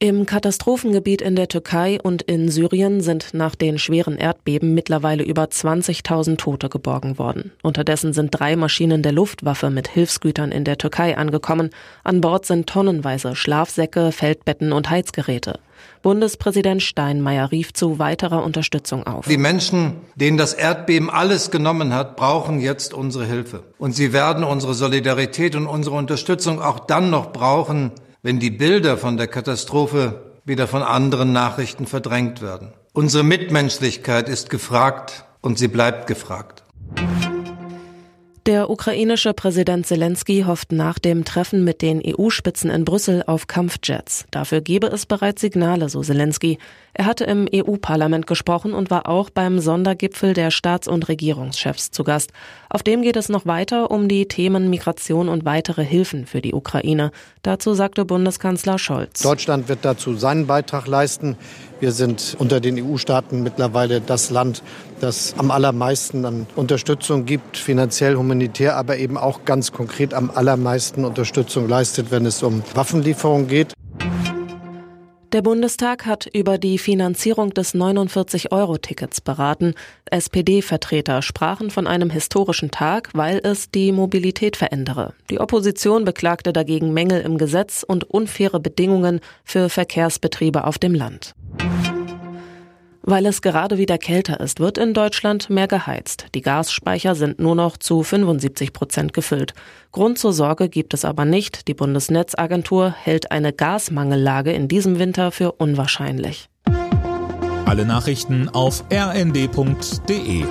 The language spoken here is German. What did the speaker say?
Im Katastrophengebiet in der Türkei und in Syrien sind nach den schweren Erdbeben mittlerweile über 20.000 Tote geborgen worden. Unterdessen sind drei Maschinen der Luftwaffe mit Hilfsgütern in der Türkei angekommen. An Bord sind tonnenweise Schlafsäcke, Feldbetten und Heizgeräte. Bundespräsident Steinmeier rief zu weiterer Unterstützung auf. Die Menschen, denen das Erdbeben alles genommen hat, brauchen jetzt unsere Hilfe. Und sie werden unsere Solidarität und unsere Unterstützung auch dann noch brauchen, wenn die Bilder von der Katastrophe wieder von anderen Nachrichten verdrängt werden. Unsere Mitmenschlichkeit ist gefragt und sie bleibt gefragt. Der ukrainische Präsident Zelensky hofft nach dem Treffen mit den EU-Spitzen in Brüssel auf Kampfjets. Dafür gebe es bereits Signale, so Zelensky. Er hatte im EU-Parlament gesprochen und war auch beim Sondergipfel der Staats- und Regierungschefs zu Gast. Auf dem geht es noch weiter um die Themen Migration und weitere Hilfen für die Ukraine. Dazu sagte Bundeskanzler Scholz. Deutschland wird dazu seinen Beitrag leisten. Wir sind unter den EU-Staaten mittlerweile das Land, das am allermeisten an Unterstützung gibt, finanziell, humanitär, aber eben auch ganz konkret am allermeisten Unterstützung leistet, wenn es um Waffenlieferungen geht. Der Bundestag hat über die Finanzierung des 49-Euro-Tickets beraten. SPD-Vertreter sprachen von einem historischen Tag, weil es die Mobilität verändere. Die Opposition beklagte dagegen Mängel im Gesetz und unfaire Bedingungen für Verkehrsbetriebe auf dem Land. Weil es gerade wieder kälter ist, wird in Deutschland mehr geheizt. Die Gasspeicher sind nur noch zu 75 Prozent gefüllt. Grund zur Sorge gibt es aber nicht. Die Bundesnetzagentur hält eine Gasmangellage in diesem Winter für unwahrscheinlich. Alle Nachrichten auf rnd.de